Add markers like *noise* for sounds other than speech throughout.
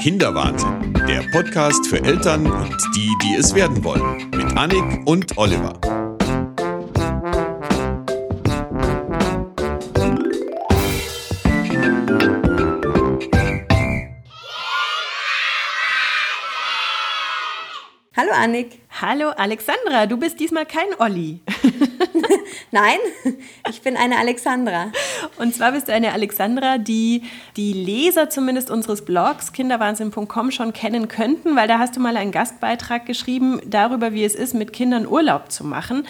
Kinderwahnsinn, der Podcast für Eltern und die, die es werden wollen, mit Annik und Oliver. Hallo Annik. Hallo Alexandra, du bist diesmal kein Olli. *laughs* Nein, *laughs* ich bin eine Alexandra. Und zwar bist du eine Alexandra, die die Leser zumindest unseres Blogs kinderwahnsinn.com schon kennen könnten, weil da hast du mal einen Gastbeitrag geschrieben darüber, wie es ist, mit Kindern Urlaub zu machen.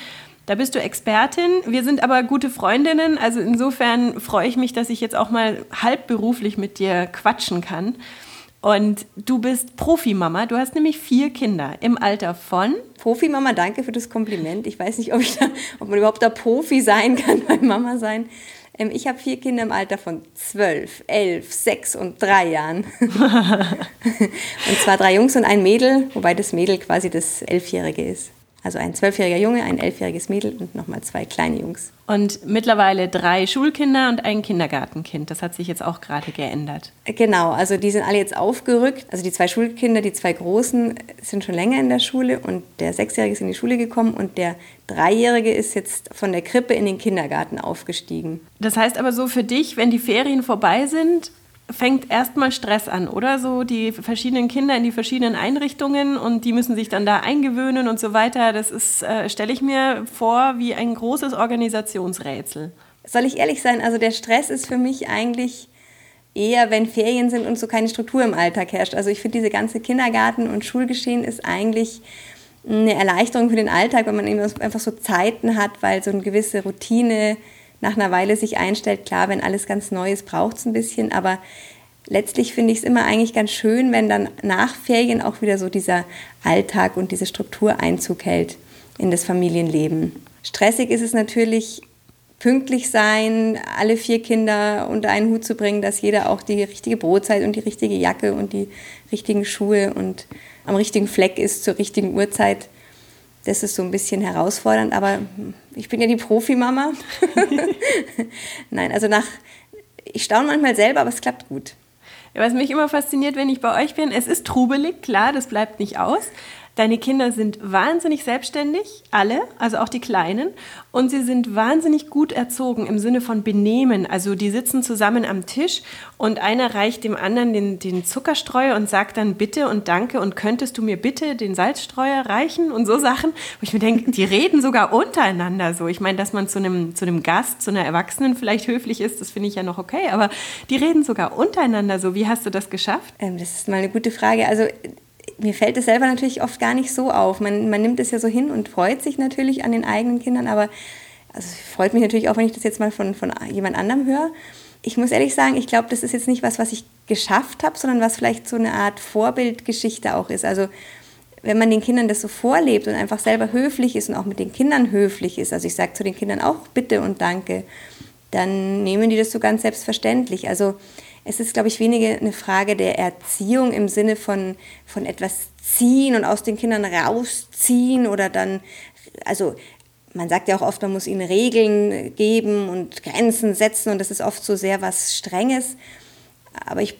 Da bist du Expertin. Wir sind aber gute Freundinnen. Also insofern freue ich mich, dass ich jetzt auch mal halbberuflich mit dir quatschen kann. Und du bist Profimama. Du hast nämlich vier Kinder im Alter von. Profimama, danke für das Kompliment. Ich weiß nicht, ob, ich da, ob man überhaupt da Profi sein kann *laughs* beim Mama sein. Ähm, ich habe vier Kinder im Alter von zwölf, elf, sechs und drei Jahren. *laughs* *laughs* und zwar drei Jungs und ein Mädel, wobei das Mädel quasi das Elfjährige ist. Also ein zwölfjähriger Junge, ein elfjähriges Mädel und nochmal zwei kleine Jungs. Und mittlerweile drei Schulkinder und ein Kindergartenkind. Das hat sich jetzt auch gerade geändert. Genau, also die sind alle jetzt aufgerückt. Also die zwei Schulkinder, die zwei Großen, sind schon länger in der Schule und der Sechsjährige ist in die Schule gekommen und der Dreijährige ist jetzt von der Krippe in den Kindergarten aufgestiegen. Das heißt aber so für dich, wenn die Ferien vorbei sind, fängt erstmal Stress an, oder? So die verschiedenen Kinder in die verschiedenen Einrichtungen und die müssen sich dann da eingewöhnen und so weiter. Das ist, äh, stelle ich mir vor, wie ein großes Organisationsrätsel. Soll ich ehrlich sein? Also der Stress ist für mich eigentlich eher, wenn Ferien sind und so keine Struktur im Alltag herrscht. Also ich finde, diese ganze Kindergarten- und Schulgeschehen ist eigentlich eine Erleichterung für den Alltag, wenn man eben einfach so Zeiten hat, weil so eine gewisse Routine nach einer Weile sich einstellt. Klar, wenn alles ganz neu ist, braucht es ein bisschen, aber letztlich finde ich es immer eigentlich ganz schön, wenn dann nach Ferien auch wieder so dieser Alltag und diese Struktur Einzug hält in das Familienleben. Stressig ist es natürlich, pünktlich sein, alle vier Kinder unter einen Hut zu bringen, dass jeder auch die richtige Brotzeit und die richtige Jacke und die richtigen Schuhe und am richtigen Fleck ist zur richtigen Uhrzeit das ist so ein bisschen herausfordernd, aber ich bin ja die Profimama. *laughs* Nein, also nach, ich staune manchmal selber, aber es klappt gut. Was mich immer fasziniert, wenn ich bei euch bin, es ist trubelig, klar, das bleibt nicht aus. Deine Kinder sind wahnsinnig selbstständig, alle, also auch die Kleinen. Und sie sind wahnsinnig gut erzogen im Sinne von Benehmen. Also die sitzen zusammen am Tisch und einer reicht dem anderen den, den Zuckerstreuer und sagt dann bitte und danke und könntest du mir bitte den Salzstreuer reichen und so Sachen. Wo ich mir denke, die reden sogar untereinander so. Ich meine, dass man zu einem, zu einem Gast, zu einer Erwachsenen vielleicht höflich ist, das finde ich ja noch okay. Aber die reden sogar untereinander so. Wie hast du das geschafft? Ähm, das ist mal eine gute Frage. Also mir fällt es selber natürlich oft gar nicht so auf. Man, man nimmt es ja so hin und freut sich natürlich an den eigenen Kindern, aber also es freut mich natürlich auch, wenn ich das jetzt mal von, von jemand anderem höre. Ich muss ehrlich sagen, ich glaube, das ist jetzt nicht was, was ich geschafft habe, sondern was vielleicht so eine Art Vorbildgeschichte auch ist. Also wenn man den Kindern das so vorlebt und einfach selber höflich ist und auch mit den Kindern höflich ist, also ich sage zu den Kindern auch bitte und danke, dann nehmen die das so ganz selbstverständlich. Also es ist, glaube ich, weniger eine Frage der Erziehung im Sinne von, von etwas ziehen und aus den Kindern rausziehen oder dann, also man sagt ja auch oft, man muss ihnen Regeln geben und Grenzen setzen und das ist oft so sehr was Strenges. Aber ich,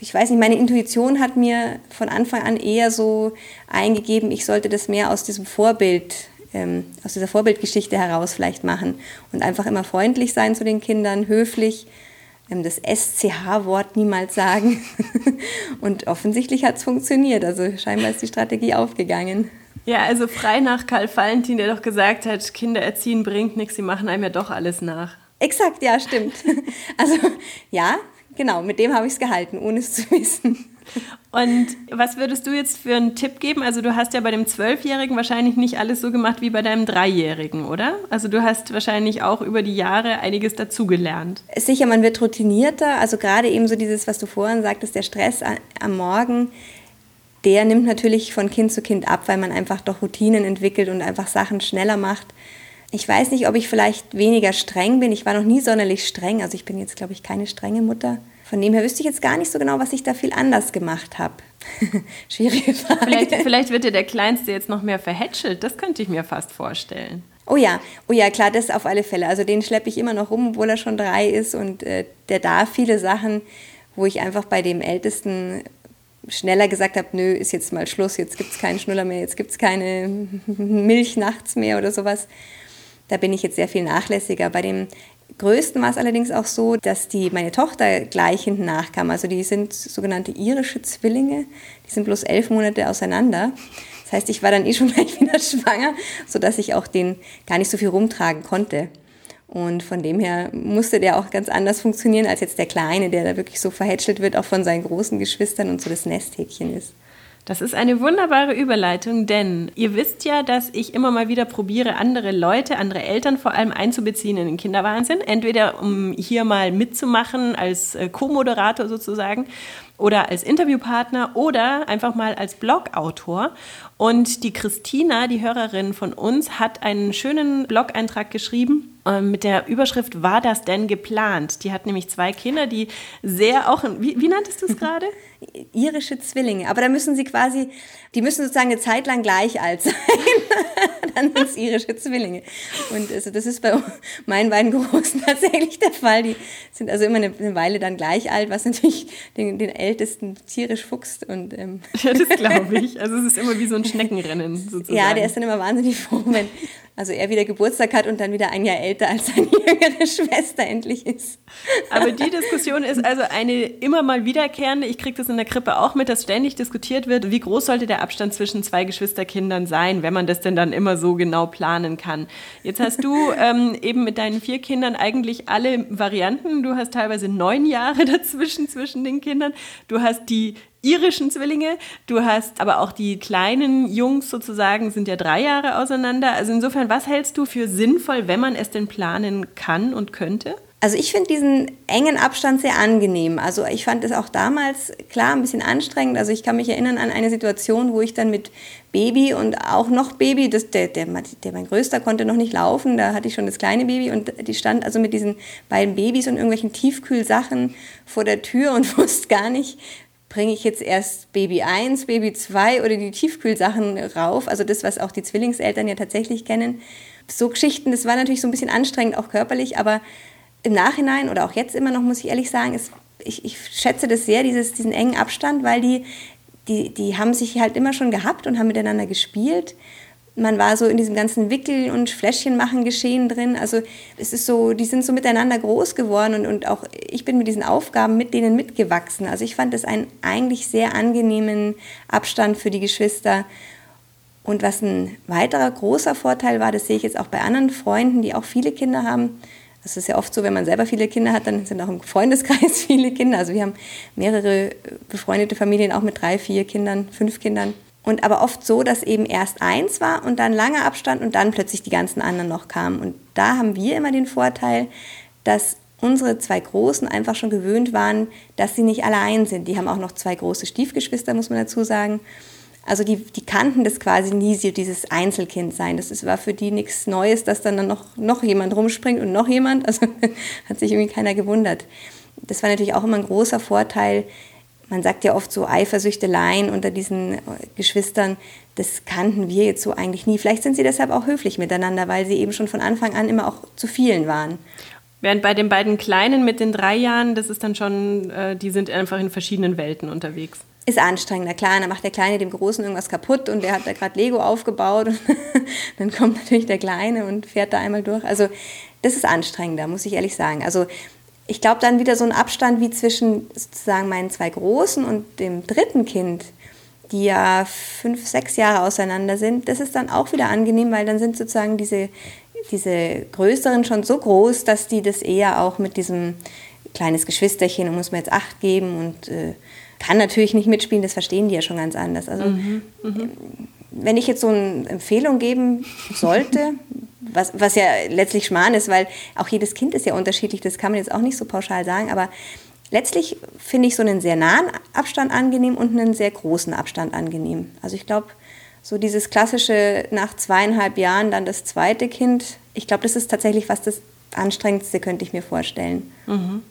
ich weiß nicht, meine Intuition hat mir von Anfang an eher so eingegeben, ich sollte das mehr aus diesem Vorbild, ähm, aus dieser Vorbildgeschichte heraus vielleicht machen und einfach immer freundlich sein zu den Kindern, höflich das SCH-Wort niemals sagen. *laughs* Und offensichtlich hat es funktioniert. Also scheinbar ist die Strategie aufgegangen. Ja, also frei nach Karl Valentin, der doch gesagt hat, Kinder erziehen bringt nichts, sie machen einem ja doch alles nach. Exakt, ja, stimmt. *laughs* Also ja, genau, mit dem habe ich es gehalten, ohne es zu wissen. Und was würdest du jetzt für einen Tipp geben? Also du hast ja bei dem Zwölfjährigen wahrscheinlich nicht alles so gemacht wie bei deinem Dreijährigen, oder? Also du hast wahrscheinlich auch über die Jahre einiges dazugelernt. Sicher, man wird routinierter. Also gerade eben so dieses, was du vorhin sagtest, der Stress am Morgen, der nimmt natürlich von Kind zu Kind ab, weil man einfach doch Routinen entwickelt und einfach Sachen schneller macht. Ich weiß nicht, ob ich vielleicht weniger streng bin. Ich war noch nie sonderlich streng. Also ich bin jetzt, glaube ich, keine strenge Mutter. Von dem her wüsste ich jetzt gar nicht so genau, was ich da viel anders gemacht habe. *laughs* Schwierige Frage. Vielleicht, vielleicht wird dir der Kleinste jetzt noch mehr verhätschelt. Das könnte ich mir fast vorstellen. Oh ja, oh ja, klar, das auf alle Fälle. Also den schleppe ich immer noch rum, obwohl er schon drei ist und äh, der darf viele Sachen, wo ich einfach bei dem Ältesten schneller gesagt habe, nö, ist jetzt mal Schluss, jetzt gibt es keinen Schnuller mehr, jetzt gibt es keine *laughs* Milch nachts mehr oder sowas. Da bin ich jetzt sehr viel nachlässiger. Bei dem größten war es allerdings auch so, dass die, meine Tochter gleich hinten nachkam. Also die sind sogenannte irische Zwillinge, die sind bloß elf Monate auseinander. Das heißt, ich war dann eh schon *laughs* gleich wieder schwanger, sodass ich auch den gar nicht so viel rumtragen konnte. Und von dem her musste der auch ganz anders funktionieren als jetzt der Kleine, der da wirklich so verhätschelt wird, auch von seinen großen Geschwistern und so das Nesthäkchen ist. Das ist eine wunderbare Überleitung, denn ihr wisst ja, dass ich immer mal wieder probiere, andere Leute, andere Eltern vor allem einzubeziehen in den Kinderwahnsinn. Entweder um hier mal mitzumachen als äh, Co-Moderator sozusagen oder als Interviewpartner oder einfach mal als Blogautor. Und die Christina, die Hörerin von uns, hat einen schönen Blog-Eintrag geschrieben ähm, mit der Überschrift War das denn geplant? Die hat nämlich zwei Kinder, die sehr auch, wie, wie nanntest du es gerade? *laughs* Irische Zwillinge. Aber da müssen sie quasi, die müssen sozusagen eine Zeit lang gleich alt sein. *laughs* Dann sind es irische Zwillinge. Und also das ist bei meinen beiden Großen *laughs* tatsächlich der Fall. Die sind also immer eine, Weile dann gleich alt, was natürlich den, den Ältesten tierisch fuchst. Und, ähm ja, das glaube *laughs* ich. Also es ist immer wie so ein Schneckenrennen sozusagen. Ja, der ist dann immer wahnsinnig froh, wenn also er wieder Geburtstag hat und dann wieder ein Jahr älter als seine *laughs* jüngere Schwester endlich ist. Aber die Diskussion ist also eine immer mal wiederkehrende. Ich kriege das in der Krippe auch mit, dass ständig diskutiert wird, wie groß sollte der Abstand zwischen zwei Geschwisterkindern sein, wenn man das denn dann immer so genau planen kann. Jetzt hast du *laughs* ähm, eben mit deinen vier Kindern eigentlich alle Varianten. Du hast teilweise neun Jahre *laughs* dazwischen zwischen den Kindern. Du hast die irischen Zwillinge. Du hast aber auch die kleinen Jungs sozusagen, sind ja drei Jahre auseinander. Also insofern, was hältst du für sinnvoll, wenn man es denn planen kann und könnte? Also ich finde diesen engen Abstand sehr angenehm. Also ich fand es auch damals klar ein bisschen anstrengend. Also ich kann mich erinnern an eine Situation, wo ich dann mit Baby und auch noch Baby, das, der, der, der mein Größter konnte noch nicht laufen, da hatte ich schon das kleine Baby und die stand also mit diesen beiden Babys und irgendwelchen Tiefkühlsachen vor der Tür und *laughs* wusste gar nicht, bringe ich jetzt erst Baby 1, Baby 2 oder die Tiefkühlsachen rauf, also das, was auch die Zwillingseltern ja tatsächlich kennen. So Geschichten, das war natürlich so ein bisschen anstrengend, auch körperlich, aber im Nachhinein oder auch jetzt immer noch, muss ich ehrlich sagen, ist, ich, ich schätze das sehr, dieses, diesen engen Abstand, weil die, die, die haben sich halt immer schon gehabt und haben miteinander gespielt man war so in diesem ganzen Wickel- und Fläschchenmachen Geschehen drin. Also es ist so, die sind so miteinander groß geworden und, und auch ich bin mit diesen Aufgaben mit denen mitgewachsen. Also ich fand das einen eigentlich sehr angenehmen Abstand für die Geschwister. Und was ein weiterer großer Vorteil war, das sehe ich jetzt auch bei anderen Freunden, die auch viele Kinder haben. Das ist ja oft so, wenn man selber viele Kinder hat, dann sind auch im Freundeskreis *laughs* viele Kinder. Also wir haben mehrere befreundete Familien auch mit drei, vier Kindern, fünf Kindern. Und aber oft so, dass eben erst eins war und dann langer Abstand und dann plötzlich die ganzen anderen noch kamen. Und da haben wir immer den Vorteil, dass unsere zwei Großen einfach schon gewöhnt waren, dass sie nicht allein sind. Die haben auch noch zwei große Stiefgeschwister, muss man dazu sagen. Also die, die kannten das quasi nie, so dieses Einzelkind sein. Das war für die nichts Neues, dass dann, dann noch, noch jemand rumspringt und noch jemand. Also *laughs* hat sich irgendwie keiner gewundert. Das war natürlich auch immer ein großer Vorteil, man sagt ja oft so Eifersüchteleien unter diesen äh, Geschwistern, das kannten wir jetzt so eigentlich nie. Vielleicht sind sie deshalb auch höflich miteinander, weil sie eben schon von Anfang an immer auch zu vielen waren. Während bei den beiden Kleinen mit den drei Jahren, das ist dann schon, äh, die sind einfach in verschiedenen Welten unterwegs. Ist anstrengender, klar. Dann macht der Kleine dem Großen irgendwas kaputt und der hat da gerade Lego aufgebaut. *laughs* Und dann kommt natürlich der Kleine und fährt da einmal durch. Also das ist anstrengender, muss ich ehrlich sagen. Also ich glaube, dann wieder so ein Abstand wie zwischen sozusagen meinen zwei Großen und dem dritten Kind, die ja fünf, sechs Jahre auseinander sind, das ist dann auch wieder angenehm, weil dann sind sozusagen diese, diese Größeren schon so groß, dass die das eher auch mit diesem kleines Geschwisterchen und muss man jetzt Acht geben und äh, kann natürlich nicht mitspielen, das verstehen die ja schon ganz anders. Also mhm, mh. Wenn ich jetzt so eine Empfehlung geben sollte, *laughs* was, was ja letztlich Schmarrn ist, weil auch jedes Kind ist ja unterschiedlich, das kann man jetzt auch nicht so pauschal sagen, aber letztlich finde ich so einen sehr nahen Abstand angenehm und einen sehr großen Abstand angenehm. Also ich glaube, so dieses klassische nach zweieinhalb Jahren dann das zweite Kind, ich glaube, das ist tatsächlich fast das anstrengendste, könnte ich mir vorstellen. Mhm.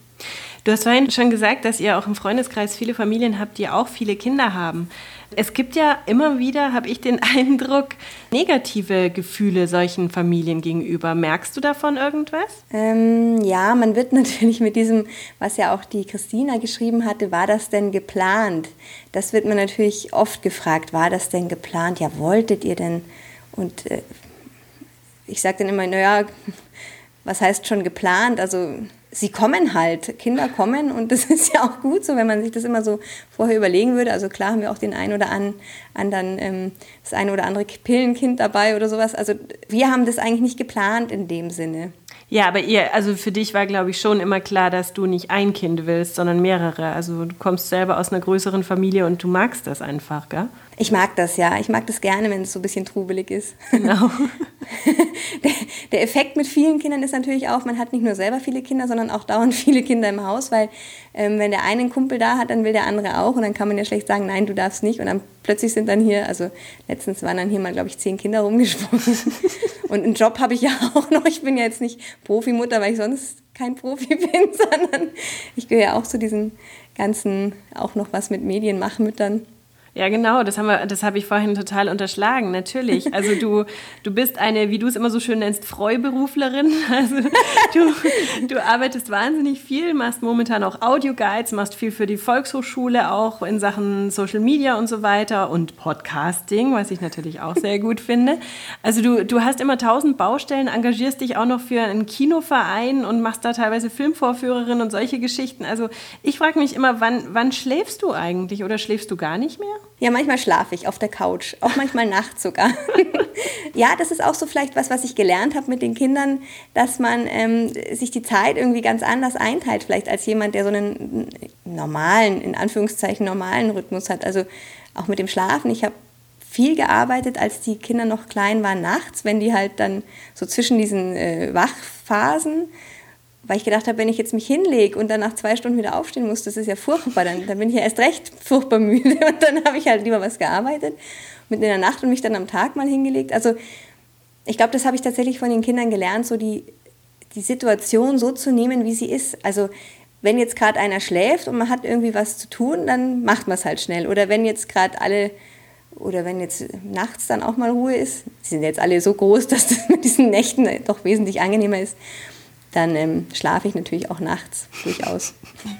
Du hast vorhin schon gesagt, dass ihr auch im Freundeskreis viele Familien habt, die auch viele Kinder haben. Es gibt ja immer wieder, habe ich den *laughs* Eindruck, negative Gefühle solchen Familien gegenüber. Merkst du davon irgendwas? Ähm, ja, man wird *laughs* natürlich mit diesem, was ja auch die Christina geschrieben hatte, war das denn geplant? Das wird man natürlich oft gefragt, war das denn geplant? Ja, wolltet ihr denn? Und äh, ich sage dann immer, naja, *laughs* was heißt schon geplant? Also sie kommen halt, Kinder kommen und das *laughs* ist ja auch gut so, wenn man sich das immer so vorher überlegen würde. Also klar haben wir auch den einen oder anderen, ähm, das eine oder andere Pillenkind dabei oder sowas. Also wir haben das eigentlich nicht geplant in dem Sinne. Ja, aber ihr, also für dich war, glaube ich, schon immer klar, dass du nicht ein Kind willst, sondern mehrere. Also du kommst selber aus einer größeren Familie und du magst das einfach, gell? Ich mag das, ja. Ich mag das gerne, wenn es so ein bisschen trubelig ist. Genau. *laughs* der, der, Effekt mit vielen Kindern ist natürlich auch, man hat nicht nur selber viele Kinder, sondern auch dauernd *laughs* viele Kinder im Haus, weil ähm, wenn der eine einen Kumpel da hat, dann will der andere auch und dann kann man ja schlecht sagen, nein, du darfst nicht und dann plötzlich sind dann hier, also letztens waren dann hier mal, glaube ich, zehn Kinder rumgesprungen *laughs* und einen Job habe ich ja auch noch. Ich bin ja jetzt nicht Profimutter, weil ich sonst kein Profi bin, sondern ich gehöre ja auch zu diesen ganzen, auch noch was mit Medien machen Müttern. Ja, genau, das, haben wir, das habe ich vorhin total unterschlagen, natürlich. Also du, du bist eine, wie du es immer so schön nennst, Freuberuflerin. *laughs* Also du, du arbeitest wahnsinnig viel, machst momentan auch Audioguides, machst viel für die Volkshochschule, auch in Sachen Social Media und so weiter und Podcasting, was ich natürlich auch sehr gut finde. Also du, du hast immer tausend Baustellen, engagierst dich auch noch für einen Kinoverein und machst da teilweise Filmvorführerin und solche Geschichten. Also ich frage mich immer, wann, wann schläfst du eigentlich oder schläfst du gar nicht mehr? Ja, manchmal schlafe ich auf der Couch, auch manchmal nachts sogar. *laughs* ja, das ist auch so vielleicht was, was ich gelernt habe mit den Kindern, dass man ähm, sich die Zeit irgendwie ganz anders einteilt, vielleicht als jemand, der so einen normalen, in Anführungszeichen normalen Rhythmus hat. Also auch mit dem Schlafen. Ich habe viel gearbeitet, als die Kinder noch klein waren, nachts, wenn die halt dann so zwischen diesen äh, Wachphasen weil ich gedacht habe, wenn ich jetzt mich hinlege und dann nach zwei Stunden wieder aufstehen muss, das ist ja furchtbar, dann, dann bin ich ja erst recht furchtbar müde *laughs* und dann habe ich halt lieber was gearbeitet, mit in der Nacht und mich dann am Tag mal hingelegt. Also ich glaube, das habe ich tatsächlich von den Kindern gelernt, so die, die Situation so zu nehmen, wie sie ist. Also wenn jetzt gerade einer schläft und man hat irgendwie was zu tun, dann macht man es halt schnell. Oder wenn jetzt gerade alle oder wenn jetzt nachts dann auch mal Ruhe ist, sie sind jetzt alle so groß, *laughs* dass das mit diesen Nächten doch wesentlich angenehmer ist, dann ähm, schlafe ich natürlich auch nachts durchaus.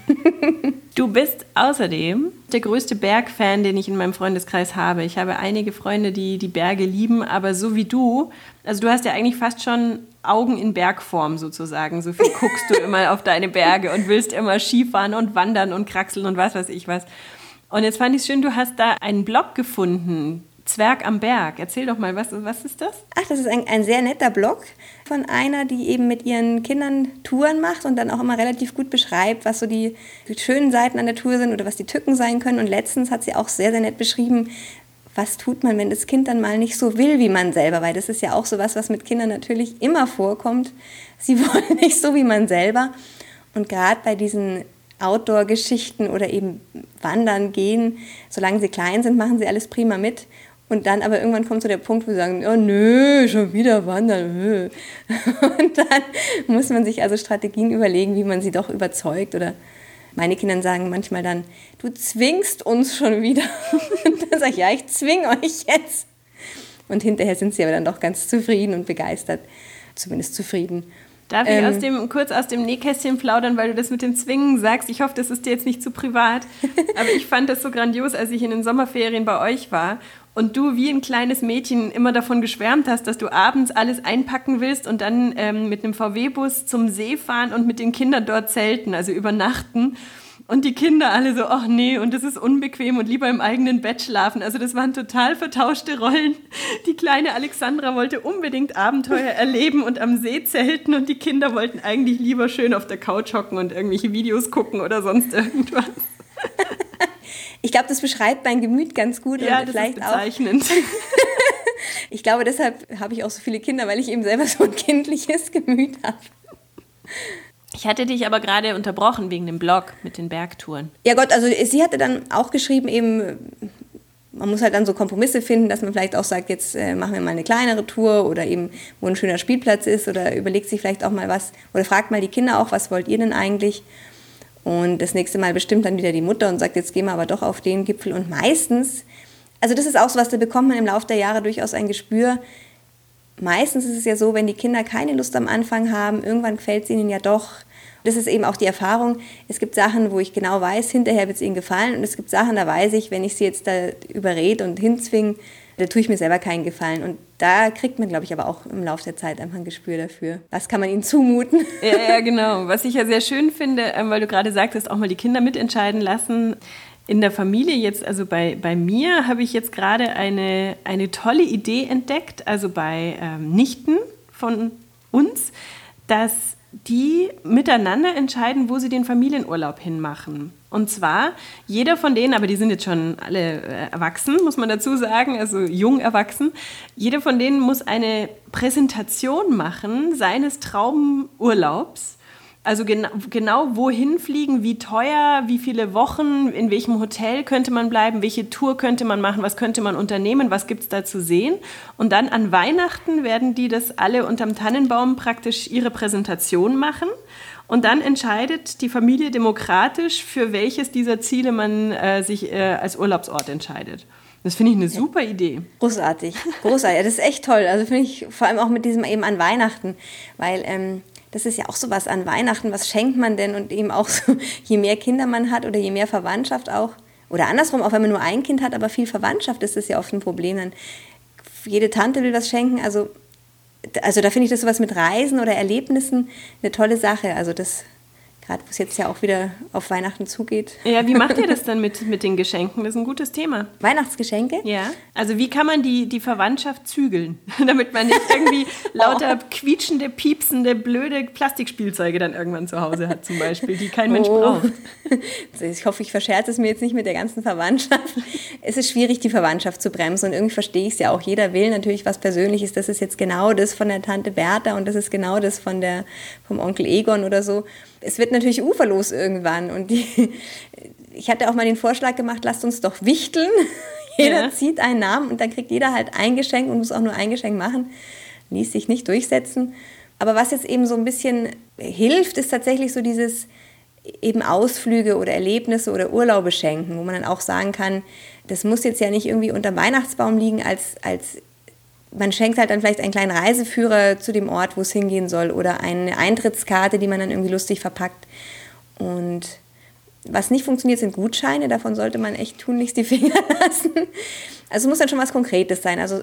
*laughs* Du bist außerdem der größte Bergfan, den ich in meinem Freundeskreis habe. Ich habe einige Freunde, die die Berge lieben, aber so wie du, also du hast ja eigentlich fast schon Augen in Bergform sozusagen. So viel guckst du *laughs* immer auf deine Berge und willst immer Skifahren und wandern und kraxeln und was weiß ich was. Und jetzt fand ich es schön, du hast da einen Blog gefunden, Zwerg am Berg. Erzähl doch mal, was, was ist das? Ach, das ist ein, ein sehr netter Blog von einer, die eben mit ihren Kindern Touren macht und dann auch immer relativ gut beschreibt, was so die, schönen Seiten an der Tour sind oder was die Tücken sein können. Und letztens hat sie auch sehr, sehr nett beschrieben, was tut man, wenn das Kind dann mal nicht so will wie man selber, weil das ist ja auch so was, was mit Kindern natürlich immer vorkommt. Sie *laughs* wollen nicht so wie man selber. Und gerade bei diesen Outdoor-Geschichten oder eben Wandern gehen, solange sie klein sind, machen sie alles prima mit. Und dann aber irgendwann kommt so der Punkt, wo sie sagen, oh nö, schon wieder wandern. *laughs* Und dann muss man sich also Strategien überlegen, wie man sie doch überzeugt. Oder meine Kinder sagen manchmal dann, du zwingst uns schon wieder. *laughs* Und dann sage ich, ja, ich zwinge euch jetzt. Und hinterher sind sie aber dann doch ganz zufrieden und begeistert. Zumindest zufrieden. Darf ich aus ähm. dem, kurz aus dem Nähkästchen plaudern, weil du das mit dem Zwingen sagst? Ich hoffe, das ist dir jetzt nicht zu privat. *laughs* Aber ich fand das so grandios, als ich in den Sommerferien bei euch war und du wie ein kleines Mädchen immer davon geschwärmt hast, dass du abends alles einpacken willst und dann ähm, mit einem VW-Bus zum See fahren und mit den Kindern dort zelten, also übernachten. Und die Kinder alle so, ach nee, und das ist unbequem und lieber im eigenen Bett schlafen. Also das waren total vertauschte Rollen. Die kleine Alexandra wollte unbedingt Abenteuer *laughs* erleben und am See zelten und die Kinder wollten eigentlich lieber schön auf der Couch hocken und irgendwelche Videos gucken oder sonst irgendwas. *laughs* Ich glaube, das beschreibt mein Gemüt ganz gut. Ja, und das vielleicht ist bezeichnend. Auch. *laughs* ich glaube, deshalb habe ich auch so viele Kinder, weil ich eben selber so ein kindliches Gemüt habe. Ich hatte dich aber gerade unterbrochen wegen dem Blog mit den Bergtouren. Ja Gott, also sie hatte dann auch geschrieben, eben, man muss halt dann so Kompromisse finden, dass man vielleicht auch sagt, jetzt äh, machen wir mal eine kleinere Tour oder eben, wo ein schöner Spielplatz ist oder überlegt sich vielleicht auch mal was oder fragt mal die Kinder auch, was wollt ihr denn eigentlich? Und das nächste Mal bestimmt dann wieder die Mutter und sagt, jetzt gehen wir aber doch auf den Gipfel. Und meistens, also das ist auch so was, da bekommt man im Laufe der Jahre durchaus ein Gespür. Meistens ist es ja so, wenn die Kinder keine Lust am Anfang haben, irgendwann gefällt es ihnen ja doch. Das ist eben auch die Erfahrung. Es gibt Sachen, wo ich genau weiß, hinterher wird es ihnen gefallen. Und es gibt Sachen, da weiß ich, wenn ich sie jetzt da überrede und hinzwinge, da tue ich mir selber keinen Gefallen. Und da kriegt man, glaube ich, aber auch im Laufe der Zeit einfach ein Gespür dafür. Was kann man ihnen zumuten? *laughs* Ja, ja, genau. Was ich ja sehr schön finde, ähm, weil du gerade sagtest, auch mal die Kinder mitentscheiden lassen. In der Familie jetzt, also bei, bei mir, habe ich jetzt gerade eine, eine tolle Idee entdeckt, also bei ähm, Nichten von uns, dass die miteinander entscheiden, wo sie den Familienurlaub hinmachen. Und zwar jeder von denen, aber die sind jetzt schon alle äh, erwachsen, muss man dazu sagen, also jung erwachsen, jeder von denen muss eine Präsentation machen seines Traumurlaubs also genau, genau wohin fliegen, wie teuer, wie viele Wochen, in welchem Hotel könnte man bleiben, welche Tour könnte man machen, was könnte man unternehmen, was gibt es da zu sehen. Und dann an Weihnachten werden die das alle unterm Tannenbaum praktisch ihre Präsentation machen. Und dann entscheidet die Familie demokratisch, für welches dieser Ziele man äh, sich äh, als Urlaubsort entscheidet. Das finde ich eine super Idee. Großartig, großartig. Das ist echt toll. Also finde ich vor allem auch mit diesem eben an Weihnachten, weil ähm, das ist ja auch so was an Weihnachten, was schenkt man denn? Und eben auch so, je mehr Kinder man hat oder je mehr Verwandtschaft auch, oder andersrum, auch wenn man nur ein Kind hat, aber viel Verwandtschaft, ist das ja oft ein Problem. Dann jede Tante will was schenken, also, also da finde ich das sowas mit Reisen oder Erlebnissen eine tolle Sache. Also das gerade wo es jetzt ja auch wieder auf Weihnachten zugeht. Ja, wie macht ihr das *laughs* dann mit, mit den Geschenken? Das ist ein gutes Thema. Weihnachtsgeschenke? Ja. Also wie kann man die, die Verwandtschaft zügeln, *laughs* damit man nicht irgendwie *laughs* lauter oh. quietschende, piepsende, blöde Plastikspielzeuge dann irgendwann zu Hause hat zum Beispiel, die kein Mensch oh. braucht. Ich hoffe, ich verscherze es mir jetzt nicht mit der ganzen Verwandtschaft. Es ist schwierig, die Verwandtschaft zu bremsen und irgendwie verstehe ich es ja auch. Jeder will natürlich was Persönliches. Das ist jetzt genau das von der Tante Bertha und das ist genau das von der, vom Onkel Egon oder so es wird natürlich uferlos irgendwann. Und die, ich hatte auch mal den Vorschlag gemacht, lasst uns doch wichteln. *laughs* jeder ja. zieht einen Namen und dann kriegt jeder halt ein Geschenk und muss auch nur ein Geschenk machen. Ließ sich nicht durchsetzen. Aber was jetzt eben so ein bisschen hilft, ist tatsächlich so dieses eben Ausflüge oder Erlebnisse oder Urlaube schenken, wo man dann auch sagen kann, das muss jetzt ja nicht irgendwie unter Weihnachtsbaum liegen als, als man schenkt halt dann vielleicht einen kleinen Reiseführer zu dem Ort, wo es hingehen soll oder eine Eintrittskarte, die man dann irgendwie lustig verpackt. Und was nicht funktioniert, sind Gutscheine. Davon sollte man echt tunlichst die *laughs* Finger lassen. Also muss dann schon was Konkretes sein. Also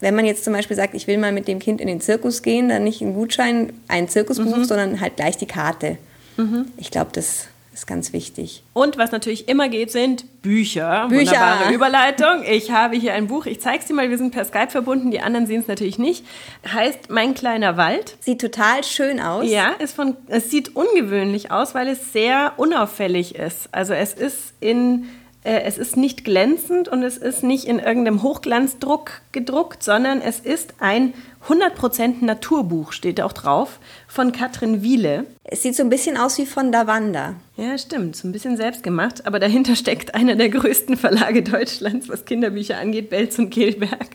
wenn man jetzt zum Beispiel sagt, ich will mal mit dem Kind in den Zirkus gehen, dann nicht einen Gutschein, einen Zirkusbuch, mhm. sondern halt gleich die Karte. Mhm. Ich glaube, das ist ganz wichtig. Und was natürlich immer geht, sind Bücher. Bücher. Wunderbare Überleitung. Ich habe hier ein Buch. Ich zeige es dir mal. Wir sind per Skype verbunden. Die anderen sehen es natürlich nicht. Heißt Mein kleiner Wald. Sieht total schön aus. Ja, ist von, es sieht ungewöhnlich aus, weil es sehr unauffällig ist. Also es ist in es ist nicht glänzend und es ist nicht in irgendeinem Hochglanzdruck gedruckt, sondern es ist ein 100% Naturbuch, steht auch drauf, von Katrin Wiele. Es sieht so ein bisschen aus wie von Davanda. Ja, stimmt, so ein bisschen selbstgemacht, aber dahinter steckt einer der größten Verlage Deutschlands, was Kinderbücher angeht, Belz und Kehlberg.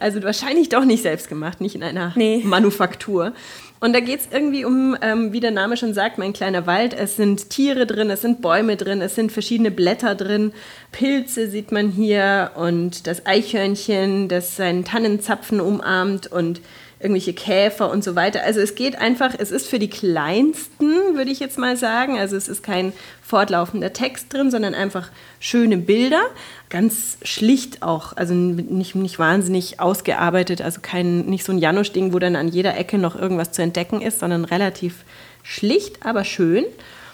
Also wahrscheinlich doch nicht selbstgemacht, nicht in einer nee. Manufaktur. Und da geht es irgendwie um, ähm, wie der Name schon sagt, mein kleiner Wald. Es sind Tiere drin, es sind Bäume drin, es sind verschiedene Blätter drin. Pilze sieht man hier und das Eichhörnchen, das seinen Tannenzapfen umarmt und irgendwelche Käfer und so weiter. Also es geht einfach, es ist für die Kleinsten, würde ich jetzt mal sagen. Also es ist kein fortlaufender Text drin, sondern einfach schöne Bilder. Ganz schlicht auch, also nicht, nicht wahnsinnig ausgearbeitet, also kein, nicht so ein Janusz-Ding, wo dann an jeder Ecke noch irgendwas zu entdecken ist, sondern relativ schlicht, aber schön.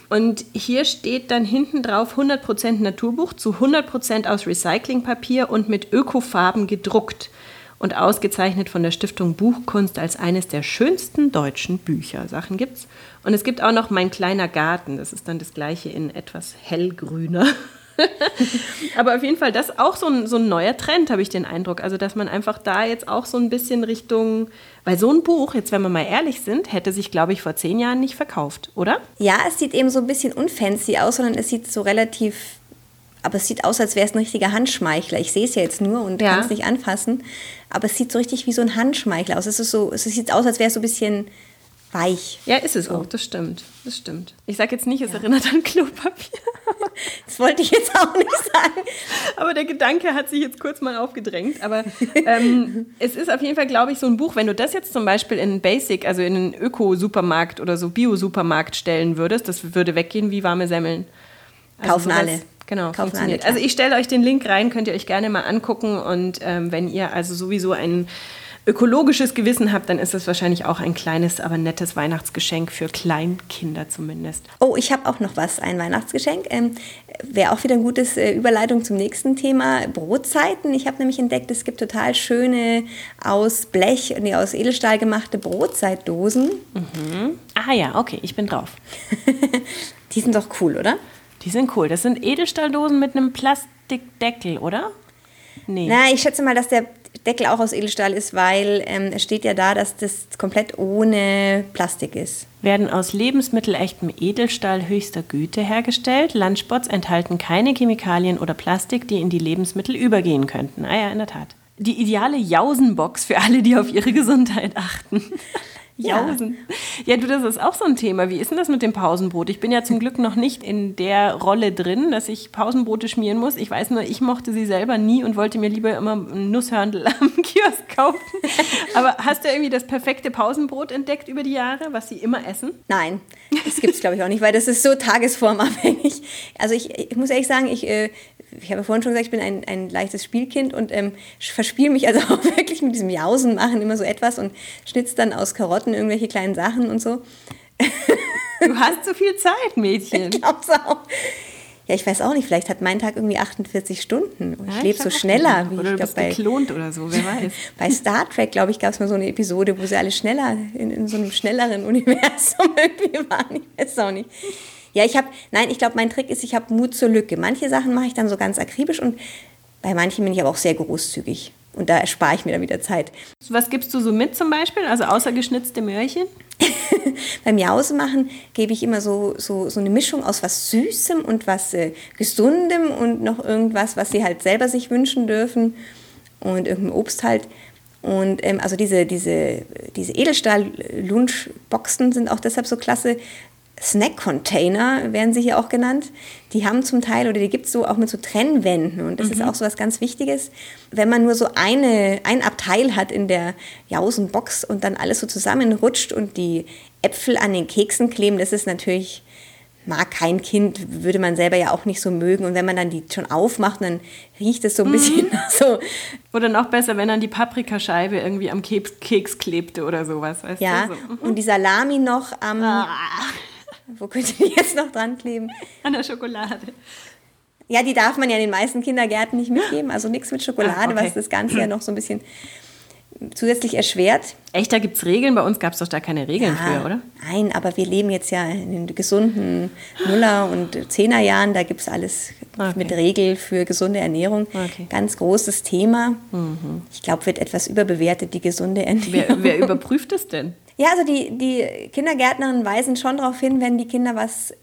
Und hier steht dann hinten drauf 100% Naturbuch zu 100% aus Recyclingpapier und mit Ökofarben gedruckt und ausgezeichnet von der Stiftung Buchkunst als eines der schönsten deutschen Bücher. Sachen gibt's. Und es gibt auch noch Mein kleiner Garten. Das ist dann das gleiche in etwas hellgrüner. *laughs* Aber auf jeden Fall, das ist auch so ein, so ein neuer Trend, habe ich den Eindruck. Also, dass man einfach da jetzt auch so ein bisschen Richtung, weil so ein Buch, jetzt wenn wir mal ehrlich sind, hätte sich, glaube ich, vor zehn Jahren nicht verkauft, oder? Ja, es sieht eben so ein bisschen unfancy aus, sondern es sieht so relativ aber es sieht aus, als wäre es ein richtiger Handschmeichler. Ich sehe es ja jetzt nur und ja. kann es nicht anfassen, aber es sieht so richtig wie so ein Handschmeichler aus. Es, ist so, es sieht aus, als wäre es so ein bisschen weich. Ja, ist es auch, das stimmt. Das stimmt. Ich sage jetzt nicht, es erinnert an Klopapier. *laughs* Das wollte ich jetzt auch nicht sagen. Aber der Gedanke hat sich jetzt kurz mal aufgedrängt. Aber ähm, es ist auf jeden Fall, glaube ich, so ein Buch, wenn du das jetzt zum Beispiel in Basic, also in einen Öko-Supermarkt oder so Bio-Supermarkt stellen würdest, das würde weggehen wie warme Semmeln. Also Kaufen alle. Genau, Kaufen funktioniert. also ich stelle euch den Link rein, könnt ihr euch gerne mal angucken. Und ähm, wenn ihr also sowieso ein ökologisches Gewissen habt, dann ist es wahrscheinlich auch ein kleines, aber nettes Weihnachtsgeschenk für Kleinkinder zumindest. Oh, ich habe auch noch was, ein Weihnachtsgeschenk. Ähm, Wäre auch wieder eine gute äh, Überleitung zum nächsten Thema, Brotzeiten. Ich habe nämlich entdeckt, es gibt total schöne aus Blech, nee, aus Edelstahl gemachte Brotzeitdosen. Ah ja, okay, ich bin drauf. *laughs* Die sind doch cool, oder? Die sind cool. Das sind Edelstahldosen mit einem Plastikdeckel, oder? Nee. Na, ich schätze mal, dass der Deckel auch aus Edelstahl ist, weil ähm, es steht ja da, dass das komplett ohne Plastik ist. Werden aus lebensmittelechtem Edelstahl höchster Güte hergestellt. Lunchbots enthalten keine Chemikalien oder Plastik, die in die Lebensmittel übergehen könnten. Ah ja, in der Tat. Die ideale Jausenbox für alle, die auf ihre Gesundheit achten. *laughs* Ja. Jausen. Ja, du, das ist auch so ein Thema. Wie ist denn das mit dem Pausenbrot? Ich bin ja zum Glück noch nicht in der Rolle drin, dass ich Pausenbrote schmieren muss. Ich weiß nur, ich mochte sie selber nie und wollte mir lieber immer ein Nusshörndl *laughs* am Kiosk kaufen. Aber hast du irgendwie das perfekte Pausenbrot entdeckt über die Jahre, was sie immer essen? Nein, das gibt es glaube ich auch nicht, weil das ist so tagesformabhängig. Also ich, ich muss ehrlich sagen, ich, äh, ich habe vorhin schon gesagt, ich bin ein, ein leichtes Spielkind und ähm, verspiele mich also *laughs* auch wirklich mit diesem Jausen machen immer so etwas und schnitze dann aus Karotten irgendwelche kleinen Sachen und so. Du hast so viel Zeit, Mädchen. Ich glaub's auch. Ja, ich weiß auch nicht, vielleicht hat mein Tag irgendwie 48 Stunden und ich Ja, lebe so schneller, wie Oder ich du bist bei, geklont oder so, wer *laughs* weiß. bei Star Trek, glaube ich, gab es mal so eine Episode, wo sie alle schneller in, in so einem schnelleren *laughs* Universum irgendwie waren. Ich weiß auch nicht. Ja, ich habe, nein, ich glaube, mein Trick ist, ich habe Mut zur Lücke. Manche Sachen mache ich dann so ganz akribisch und bei manchen bin ich aber auch sehr großzügig. Und da erspare ich mir dann wieder Zeit. Was gibst du so mit zum Beispiel? Also außer geschnitzte Möhrchen? *laughs* Beim Jause machen gebe ich immer so, so, so eine Mischung aus was Süßem und was äh, Gesundem und noch irgendwas, was sie halt selber sich wünschen dürfen und irgendein Obst halt. Und ähm, also diese, diese, diese Edelstahl-Lunchboxen sind auch deshalb so klasse. Snack-Container werden sie hier auch genannt. Die haben zum Teil, oder die gibt es so auch mit so Trennwänden. Und das ist auch so was ganz Wichtiges. Wenn man nur so eine, ein Abteil hat in der Jausenbox und dann alles so zusammenrutscht und die Äpfel an den Keksen kleben, das ist natürlich, mag kein Kind, würde man selber ja auch nicht so mögen. Und wenn man dann die schon aufmacht, dann riecht es so ein bisschen nach *laughs* so, Oder noch besser, wenn dann die Paprikascheibe irgendwie am Keks, Keks klebte oder sowas, weißt ja. du? So. Und die Salami noch am, Ah. Wo könnte die *laughs* jetzt noch dran kleben? An der Schokolade. Ja, die darf man ja in den meisten Kindergärten nicht mitgeben. Also nichts mit Schokolade, Ah, okay. was das Ganze ja noch so ein bisschen zusätzlich erschwert. Echt, da gibt es Regeln? Bei uns gab es doch da keine Regeln Ah, für, oder? Nein, aber wir leben jetzt ja in den gesunden Nuller- und Zehnerjahren. Da gibt es alles Okay. mit Regel für gesunde Ernährung. Okay. Mhm. Ganz großes Thema. Ich glaube, wird etwas überbewertet, die gesunde Ernährung. Wer, wer *laughs* überprüft es denn? Ja, also die, die Kindergärtnerinnen weisen schon darauf hin, wenn die Kinder was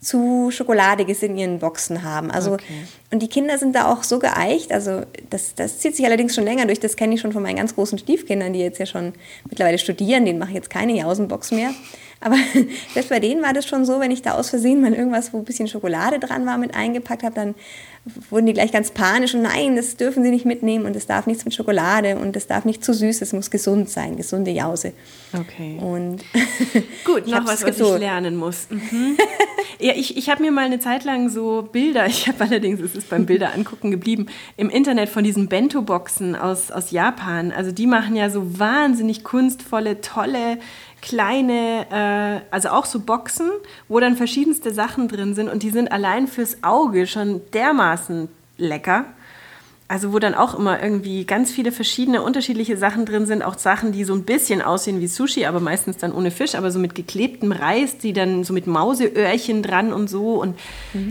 zu Schokoladiges in ihren Boxen haben. Also, Okay. Und die Kinder sind da auch so geeicht. Also das, das zieht sich allerdings schon länger durch. Das kenne ich schon von meinen ganz großen Stiefkindern, die jetzt ja schon mittlerweile studieren. Denen mache ich jetzt keine Jausenbox mehr. Aber *laughs* selbst bei denen war das schon so, wenn ich da aus Versehen mal irgendwas, wo ein bisschen Schokolade dran war, mit eingepackt habe, dann wurden die gleich ganz panisch und nein, das dürfen sie nicht mitnehmen und es darf nichts mit Schokolade und es darf nicht zu süß, es muss gesund sein, gesunde Jause. Okay. Und *laughs* Gut, noch was, was ich lernen muss. Mhm. *laughs* ja, ich, ich habe mir mal eine Zeit lang so Bilder, ich habe allerdings, es ist beim Bilder angucken geblieben, im Internet von diesen Bento-Boxen aus, aus Japan. Also die machen ja so wahnsinnig kunstvolle, tolle, kleine, äh, also auch so Boxen, wo dann verschiedenste Sachen drin sind und die sind allein fürs Auge schon dermaßen lecker. Also wo dann auch immer irgendwie ganz viele verschiedene unterschiedliche Sachen drin sind, auch Sachen, die so ein bisschen aussehen wie Sushi, aber meistens dann ohne Fisch, aber so mit geklebtem Reis, die dann so mit Mauseöhrchen dran und so und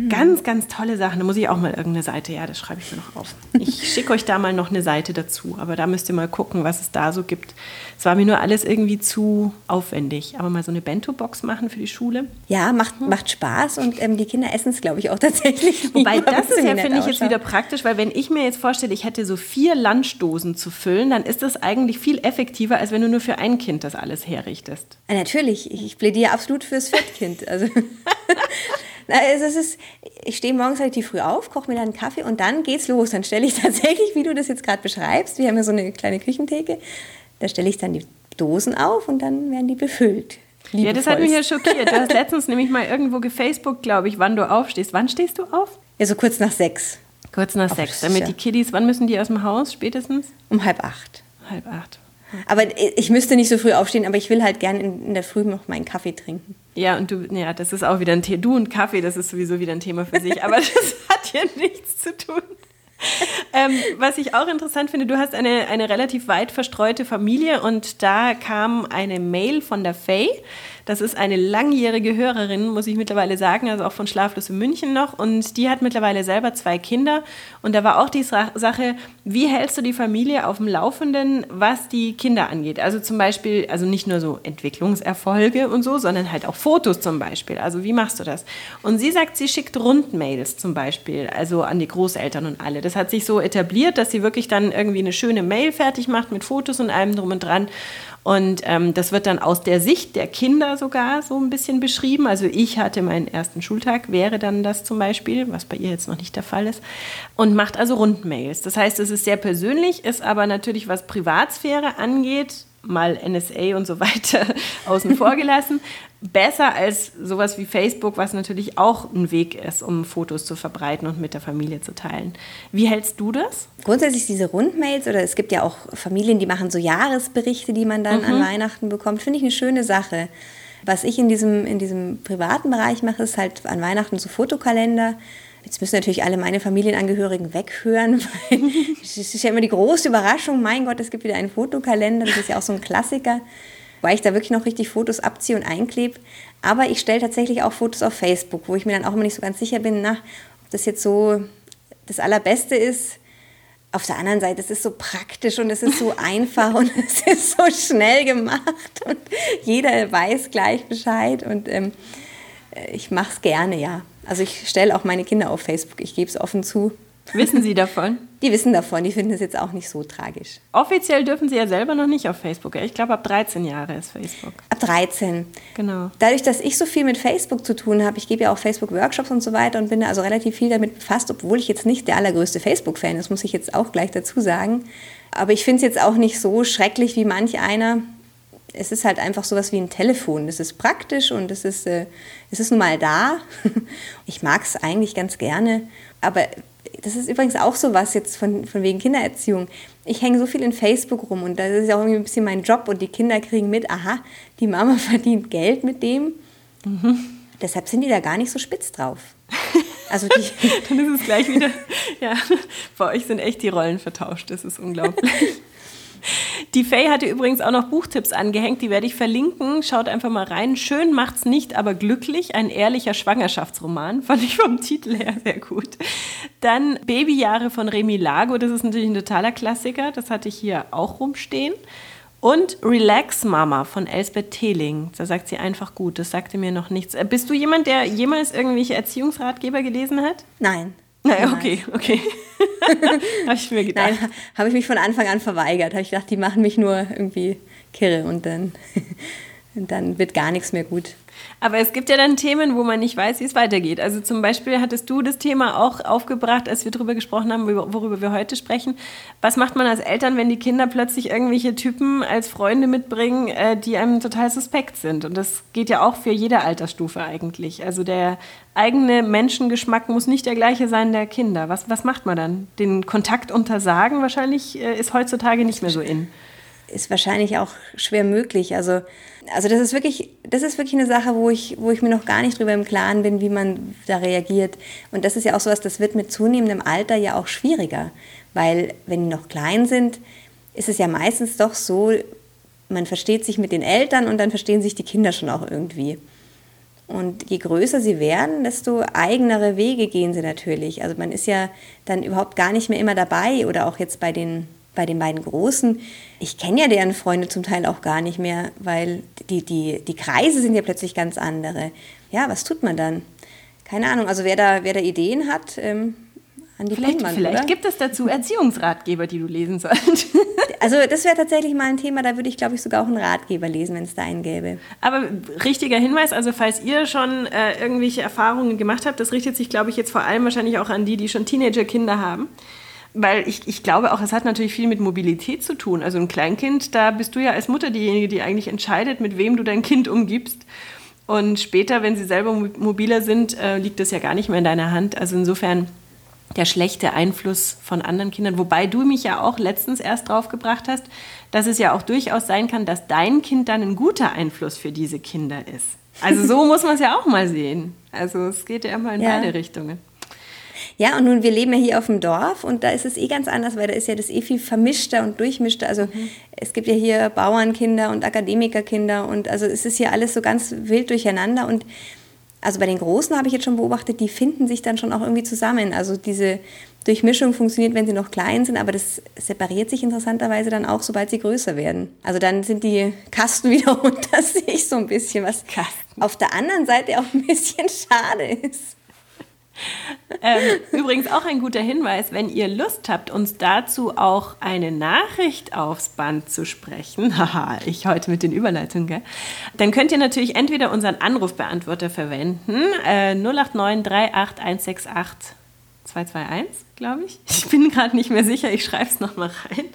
ganz, ganz tolle Sachen. Da muss ich auch mal irgendeine Seite, ja, das schreibe ich mir noch auf. Ich *laughs* schicke euch da mal noch eine Seite dazu, aber da müsst ihr mal gucken, was es da so gibt. Es war mir nur alles irgendwie zu aufwendig, aber mal so eine Bento-Box machen für die Schule. ja, macht, macht Spaß und ähm, die Kinder essen es, glaube ich, auch tatsächlich. Wobei das ist ja, finde ich, jetzt wieder praktisch, weil wenn ich mir jetzt vorstelle, ich hätte so vier Lunchdosen zu füllen, dann ist das eigentlich viel effektiver, als wenn du nur für ein Kind das alles herrichtest. Ja, natürlich, ich plädiere absolut fürs Fettkind. Also, *laughs* also es ist, ich stehe morgens relativ früh auf, koche mir dann einen Kaffee und dann geht's los. Dann stelle ich *laughs* tatsächlich, wie du das jetzt gerade beschreibst, wir haben ja so eine kleine Küchentheke, da stelle ich dann die Dosen auf und dann werden die befüllt. Ja, das hat mich ja schockiert. Du hast *laughs* letztens nämlich mal irgendwo gefacebook, glaube ich, wann du aufstehst. Wann stehst du auf? Ja, so kurz nach sechs. Kurz nach sechs. Damit die Kiddies, wann müssen die aus dem Haus spätestens? Um halb acht. Halb acht. Aber ich müsste nicht so früh aufstehen, aber ich will halt gerne in, in, der Früh noch meinen Kaffee trinken. Ja, und du, ja, das ist auch wieder ein Thema. Du und Kaffee, das ist sowieso wieder ein Thema für sich, aber *laughs* das hat hier nichts zu tun. ähm, was ich auch interessant finde, du hast eine, eine relativ weit verstreute Familie und da kam eine Mail von der Faye. Das ist eine langjährige Hörerin, muss ich mittlerweile sagen, also auch von Schlaflos in München noch. Und die hat mittlerweile selber zwei Kinder. Und da war auch die Sache, wie hältst du die Familie auf dem Laufenden, was die Kinder angeht? Also zum Beispiel, also nicht nur so Entwicklungserfolge und so, sondern halt auch Fotos zum Beispiel. Also wie machst du das? Und sie sagt, sie schickt Rundmails zum Beispiel, also an die Großeltern und alle. Das hat sich so etabliert, dass sie wirklich dann irgendwie eine schöne Mail fertig macht mit Fotos und allem drum und dran. Und ähm, das wird dann aus der Sicht der Kinder sogar so ein bisschen beschrieben. Also ich hatte meinen ersten Schultag, wäre dann das zum Beispiel, was bei ihr jetzt noch nicht der Fall ist, und macht also Rundmails. Das heißt, es ist sehr persönlich, ist aber natürlich, was Privatsphäre angeht, mal NSA und so *laughs* weiter außen vor gelassen, besser als sowas wie Facebook, was natürlich auch ein Weg ist, um Fotos zu verbreiten und mit der Familie zu teilen. Wie hältst du das? Grundsätzlich diese Rundmails oder es gibt ja auch Familien, die machen so Jahresberichte, die man dann mhm. an Weihnachten bekommt, finde ich eine schöne Sache. Was ich in diesem, in diesem privaten Bereich mache, ist halt an Weihnachten so Fotokalender. Jetzt müssen natürlich alle meine Familienangehörigen weghören, *laughs* weil es ist ja immer die große Überraschung, mein Gott, es gibt wieder einen Fotokalender, das ist ja auch so ein Klassiker, weil ich da wirklich noch richtig Fotos abziehe und einklebe. Aber ich stelle tatsächlich auch Fotos auf Facebook, wo ich mir dann auch immer nicht so ganz sicher bin, na, ob das jetzt so das Allerbeste ist. Auf der anderen Seite, es ist so praktisch und es ist so *laughs* einfach und es ist so schnell gemacht und jeder weiß gleich Bescheid und ähm, ich mache es gerne, ja. Also ich stelle auch meine Kinder auf Facebook, ich gebe es offen zu. Wissen Sie davon? Die wissen davon, die finden es jetzt auch nicht so tragisch. Offiziell dürfen Sie ja selber noch nicht auf Facebook. Ich glaube, ab 13 Jahre ist Facebook. Ab 13. Genau. Dadurch, dass ich so viel mit Facebook zu tun habe, ich gebe ja auch Facebook-Workshops und so weiter und bin da also relativ viel damit befasst, obwohl ich jetzt nicht der allergrößte Facebook-Fan, das muss ich jetzt auch gleich dazu sagen. Aber ich finde es jetzt auch nicht so schrecklich wie manch einer, es ist halt einfach sowas wie ein Telefon. Es ist praktisch und es ist, äh, es ist nun mal da. *laughs* Ich mag es eigentlich ganz gerne. Aber das ist übrigens auch so was jetzt von, von wegen Kindererziehung. Ich hänge so viel in Facebook rum und das ist ja auch irgendwie ein bisschen mein Job und die Kinder kriegen mit, aha, die Mama *laughs* verdient Geld mit dem. Mhm. Deshalb sind die da gar nicht so spitz drauf. *laughs* Also die Dann ist es gleich wieder, ja, bei euch sind echt die Rollen vertauscht, das ist unglaublich. *laughs* Die Faye hatte übrigens auch noch Buchtipps angehängt, die werde ich verlinken. Schaut einfach mal rein. Schön macht's nicht, aber glücklich. Ein ehrlicher Schwangerschaftsroman. *laughs* Fand ich vom Titel her sehr gut. Dann Babyjahre von Remi Lago. Das ist natürlich ein totaler Klassiker. Das hatte ich hier auch rumstehen. Und Relax Mama von Elsbeth Thehling. Da sagt sie einfach gut. Das sagte mir noch nichts. Äh, bist du jemand, der jemals irgendwelche Erziehungsratgeber gelesen hat? Nein. Naja, okay, okay. *laughs* habe ich mir gedacht. Nein, habe ich mich von Anfang an verweigert. Habe ich gedacht, die machen mich nur irgendwie kirre und dann, dann wird gar nichts mehr gut. Aber es gibt ja dann Themen, wo man nicht weiß, wie es weitergeht. Also zum Beispiel hattest du das Thema auch aufgebracht, als wir darüber gesprochen haben, worüber wir heute sprechen. Was macht man als Eltern, wenn die Kinder plötzlich irgendwelche Typen als Freunde mitbringen, äh, die einem total suspekt sind? Und das geht ja auch für jede Altersstufe eigentlich. Also der eigene Menschengeschmack muss nicht der gleiche sein der Kinder. Was, was macht man dann? Den Kontakt untersagen wahrscheinlich äh, ist heutzutage nicht mehr so in ist wahrscheinlich auch schwer möglich. Also, also das ist wirklich, das ist wirklich eine Sache, wo ich, wo ich mir noch gar nicht drüber im Klaren bin, wie man da reagiert. Und das ist ja auch sowas, das wird mit zunehmendem Alter ja auch schwieriger. Weil wenn die noch klein sind, ist es ja meistens doch so, man versteht sich mit den Eltern und dann verstehen sich die Kinder schon auch irgendwie. Und je größer sie werden, desto eigenere Wege gehen sie natürlich. Also man ist ja dann überhaupt gar nicht mehr immer dabei oder auch jetzt bei den bei den beiden Großen, ich kenne ja deren Freunde zum Teil auch gar nicht mehr, weil die, die, die Kreise sind ja plötzlich ganz andere. Ja, was tut man dann? Keine Ahnung, also wer da, wer da Ideen hat, ähm, an die Vielleicht, Pinnwand, vielleicht oder? gibt es dazu Erziehungsratgeber, die du lesen solltest. *laughs* Also das wäre tatsächlich mal ein Thema, da würde ich, glaube ich, sogar auch einen Ratgeber lesen, wenn es da einen gäbe. Aber richtiger Hinweis, also falls ihr schon äh, irgendwelche Erfahrungen gemacht habt, das richtet sich, glaube ich, jetzt vor allem wahrscheinlich auch an die, die schon Teenager-Kinder haben. Weil ich, ich glaube auch, es hat natürlich viel mit Mobilität zu tun. Also ein Kleinkind, da bist du ja als Mutter diejenige, die eigentlich entscheidet, mit wem du dein Kind umgibst. Und später, wenn sie selber mo- mobiler sind, äh, liegt das ja gar nicht mehr in deiner Hand. Also insofern der schlechte Einfluss von anderen Kindern. Wobei du mich ja auch letztens erst drauf gebracht hast, dass es ja auch durchaus sein kann, dass dein Kind dann ein guter Einfluss für diese Kinder ist. Also so *laughs* muss man es ja auch mal sehen. Also es geht ja immer in Ja. beide Richtungen. Ja, und nun, wir leben ja hier auf dem Dorf und da ist es eh ganz anders, weil da ist ja das eh viel vermischter und durchmischter. Also es gibt ja hier Bauernkinder und Akademikerkinder und also es ist hier alles so ganz wild durcheinander und also bei den Großen habe ich jetzt schon beobachtet, die finden sich dann schon auch irgendwie zusammen. Also diese Durchmischung funktioniert, wenn sie noch klein sind, aber das separiert sich interessanterweise dann auch, sobald sie größer werden. Also dann sind die Kasten *laughs* wieder unter sich so ein bisschen, was Kasten. auf der anderen Seite auch ein bisschen schade ist. Ähm, übrigens auch ein guter Hinweis, wenn ihr Lust habt, uns dazu auch eine Nachricht aufs Band zu sprechen, *laughs* haha, ich heute mit den Überleitungen, gell? dann könnt ihr natürlich entweder unseren Anrufbeantworter verwenden, äh, 089 38 168 221, glaube ich. Ich bin gerade nicht mehr sicher, ich schreibe es nochmal rein.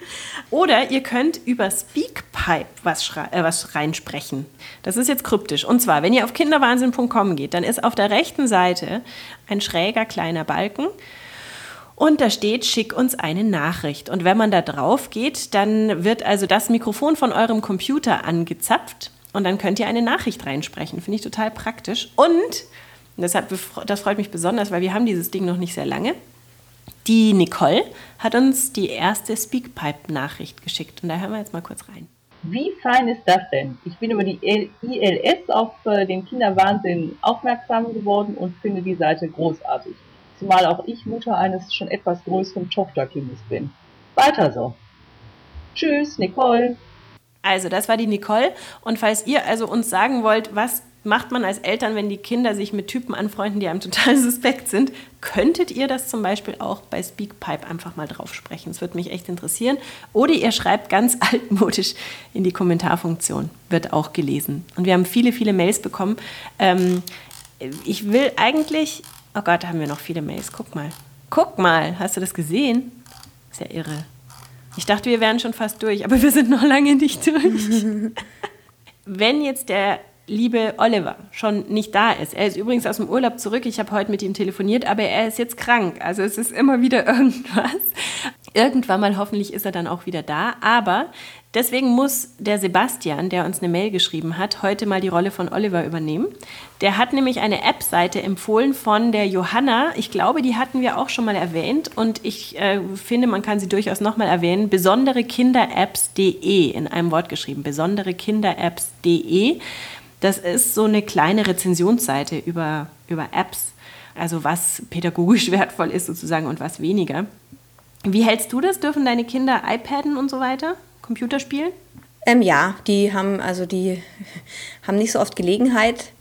Oder ihr könnt über Speakpipe was, äh, was reinsprechen. Das ist jetzt kryptisch. Und zwar, wenn ihr auf kinderwahnsinn.com geht, dann ist auf der rechten Seite ein schräger kleiner Balken. Und da steht, schick uns eine Nachricht. Und wenn man da drauf geht, dann wird also das Mikrofon von eurem Computer angezapft und dann könnt ihr eine Nachricht reinsprechen. Finde ich total praktisch. Und deshalb, das freut mich besonders, weil wir haben dieses Ding noch nicht sehr lange. Die Nicole hat uns die erste Speakpipe-Nachricht geschickt. Und da hören wir jetzt mal kurz rein. Wie fein ist das denn? Ich bin über die ILS auf äh, den Kinderwahnsinn aufmerksam geworden und finde die Seite großartig. Zumal auch ich Mutter eines schon etwas größeren Tochterkindes bin. Weiter so. Tschüss, Nicole. Also, das war die Nicole. Und falls ihr also uns sagen wollt, was macht man als Eltern, wenn die Kinder sich mit Typen anfreunden, die einem total *laughs* suspekt sind, könntet ihr das zum Beispiel auch bei Speakpipe einfach mal drauf sprechen. Das würde mich echt interessieren. Oder ihr schreibt ganz *laughs* altmodisch in die Kommentarfunktion. Wird auch gelesen. Und wir haben viele, viele Mails bekommen. Ähm, ich will eigentlich. Oh Gott, da haben wir noch viele Mails. Guck mal. Guck mal. Hast du das gesehen? Ist ja irre. Ich dachte, wir wären schon fast durch, aber wir sind noch lange nicht durch. *laughs* Wenn jetzt der liebe Oliver schon nicht da ist, er ist übrigens aus dem Urlaub zurück, ich habe heute mit ihm telefoniert, aber er ist jetzt krank, also es ist immer wieder *laughs* irgendwas. Irgendwann mal hoffentlich ist er dann auch wieder da, aber deswegen muss der Sebastian, der uns eine Mail geschrieben hat, heute mal die Rolle von Oliver übernehmen. Der hat nämlich eine App-Seite empfohlen von der Johanna. Ich glaube, die hatten wir auch schon mal erwähnt und ich äh, finde, man kann sie durchaus nochmal erwähnen. Besonderekinderapps.de in einem Wort geschrieben. Besonderekinderapps.de. Das ist so eine kleine Rezensionsseite über, über Apps, also was pädagogisch *laughs* wertvoll ist sozusagen und was weniger. Wie hältst du das? Dürfen deine Kinder iPaden und so weiter, Computer spielen? Ähm, ja, die haben also die *laughs* haben nicht so oft Gelegenheit,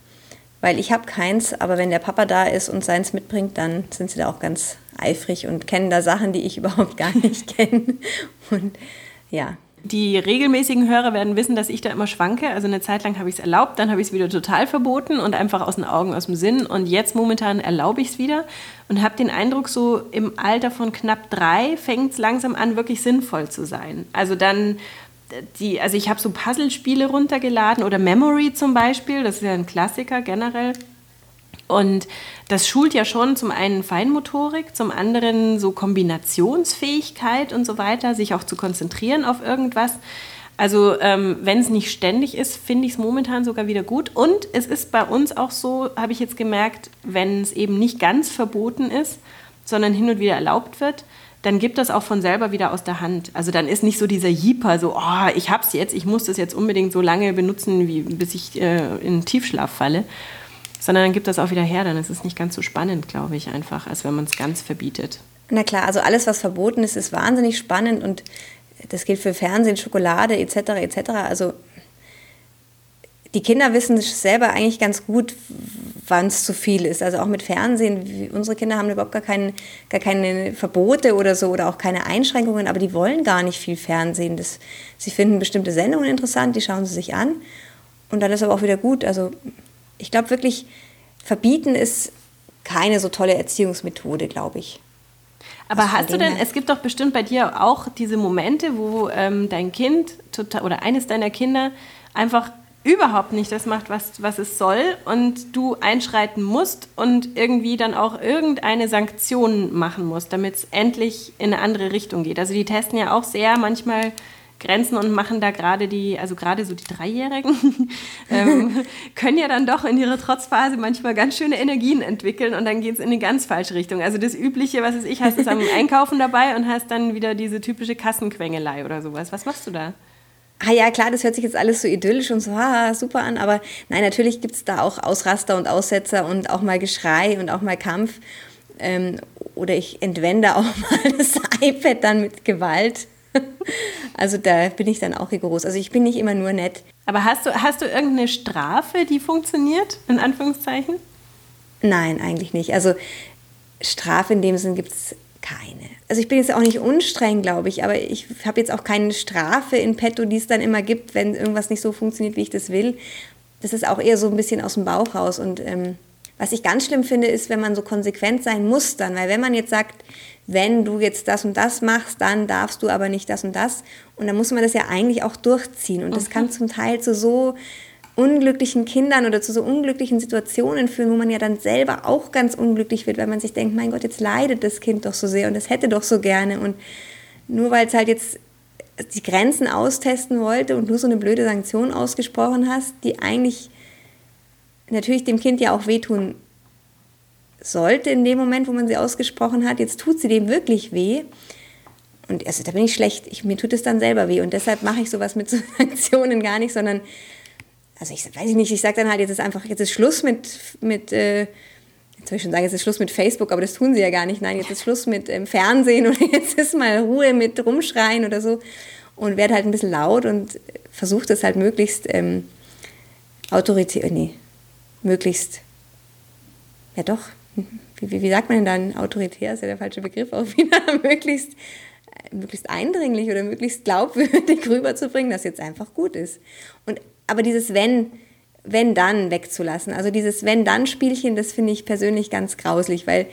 weil ich habe keins. Aber wenn der Papa da ist und seins mitbringt, dann sind sie da auch ganz eifrig und kennen da Sachen, die ich *laughs* überhaupt gar nicht kenne. Und ja, Die regelmäßigen Hörer werden wissen, dass ich da immer schwanke. Also eine Zeit lang habe ich es erlaubt, dann habe ich es wieder total verboten und einfach aus den Augen, aus dem Sinn. Und jetzt momentan erlaube ich es wieder und habe den Eindruck, so im Alter von knapp drei fängt es langsam an, wirklich sinnvoll zu sein. Also dann die, also ich habe so Puzzlespiele runtergeladen oder Memory zum Beispiel, das ist ja ein Klassiker generell. Und das schult ja schon zum einen Feinmotorik, zum anderen so Kombinationsfähigkeit und so weiter, sich auch zu konzentrieren auf irgendwas. Also ähm, wenn es nicht ständig ist, finde ich es momentan sogar wieder gut. Und es ist bei uns auch so, habe ich jetzt gemerkt, wenn es eben nicht ganz verboten ist, sondern hin und wieder erlaubt wird, dann gibt das auch von selber wieder aus der Hand. Also dann ist nicht so dieser Jeeper, so, oh, ich hab's jetzt, ich muss das jetzt unbedingt so lange benutzen, wie, bis ich äh, in Tiefschlaf falle. Sondern dann gibt das auch wieder her, dann ist es nicht ganz so spannend, glaube ich, einfach, als wenn man es ganz verbietet. na klar, also alles, was verboten ist, ist wahnsinnig spannend und das gilt für Fernsehen, Schokolade etc. etc. Also die Kinder wissen selber eigentlich ganz gut, wann es zu viel ist. Also auch mit Fernsehen. Unsere Kinder haben überhaupt gar, kein, gar keine Verbote oder so oder auch keine Einschränkungen, aber die wollen gar nicht viel Fernsehen. Das, sie finden bestimmte Sendungen interessant, die schauen sie sich an und dann ist aber auch wieder gut. Also ich glaube wirklich, verbieten ist keine so tolle Erziehungsmethode, glaube ich. Aber also hast du denn, es gibt doch bestimmt bei dir auch diese Momente, wo ähm, dein Kind total, oder eines deiner Kinder einfach überhaupt nicht das macht, was, was es soll und du einschreiten musst und irgendwie dann auch irgendeine Sanktion machen musst, damit es endlich in eine andere Richtung geht. Also die testen ja auch sehr manchmal Grenzen und machen da gerade die, also gerade so die Dreijährigen, *laughs* ähm, *laughs* können ja dann doch in ihrer Trotzphase manchmal ganz schöne Energien entwickeln und dann geht es in eine ganz falsche Richtung. Also das Übliche, was es ich, hast es am *laughs* Einkaufen dabei und hast dann wieder diese typische Kassenquengelei oder sowas. Was machst du da? Ah ja, klar, das hört sich jetzt alles so idyllisch und so ah, super an, aber nein, natürlich gibt es da auch Ausraster und Aussetzer und auch mal Geschrei und auch mal Kampf. Ähm, oder ich entwende auch mal das iPad dann mit Gewalt. *laughs* Also da bin ich dann auch rigoros. Also ich bin nicht immer nur nett. Aber hast du, hast du irgendeine Strafe, die funktioniert, in Anführungszeichen? Nein, eigentlich nicht. Also Strafe in dem Sinn gibt es keine. Also ich bin jetzt auch nicht unstreng, glaube ich, aber ich habe jetzt auch keine Strafe in petto, die es dann immer gibt, wenn irgendwas nicht so funktioniert, wie ich das will. Das ist auch eher so ein bisschen aus dem Bauch raus. Und ähm, was ich ganz schlimm finde, ist, wenn man so konsequent sein muss dann. Weil wenn man jetzt sagt, wenn du jetzt das und das machst, dann darfst du aber nicht das und das. Und dann muss man das ja eigentlich auch durchziehen. Und das kann zum Teil zu so unglücklichen Kindern oder zu so unglücklichen Situationen führen, wo man ja dann selber auch ganz unglücklich wird, weil man sich denkt, mein Gott, jetzt leidet das Kind doch so sehr und es hätte doch so gerne. Und nur weil es halt jetzt die Grenzen austesten wollte und du so eine blöde Sanktion ausgesprochen hast, die eigentlich natürlich dem Kind ja auch wehtun sollte in dem Moment, wo man sie ausgesprochen hat. Jetzt tut sie dem wirklich weh. Und also, da bin ich schlecht. Ich, mir tut es dann selber weh. Und deshalb mache ich sowas mit *laughs* Sanktionen gar nicht, sondern, also ich weiß nicht, ich sage dann halt, jetzt ist einfach, jetzt ist Schluss mit, mit äh, jetzt soll ich schon sagen, jetzt ist Schluss mit Facebook, aber das tun sie ja gar nicht. Nein, jetzt ist Schluss mit ähm, Fernsehen oder *laughs* jetzt ist mal Ruhe mit Rumschreien oder so. Und werde halt ein bisschen laut und versuche das halt möglichst ähm, autoritär, nee, möglichst, ja doch, wie, wie, sagt man denn dann, autoritär ist ja der falsche Begriff auch wieder, *laughs* möglichst, äh, möglichst eindringlich oder möglichst glaubwürdig *laughs* rüberzubringen, dass jetzt einfach gut ist. Und, aber dieses Wenn, wenn dann wegzulassen. Also dieses wenn dann Spielchen, das finde ich persönlich ganz grauslich, weil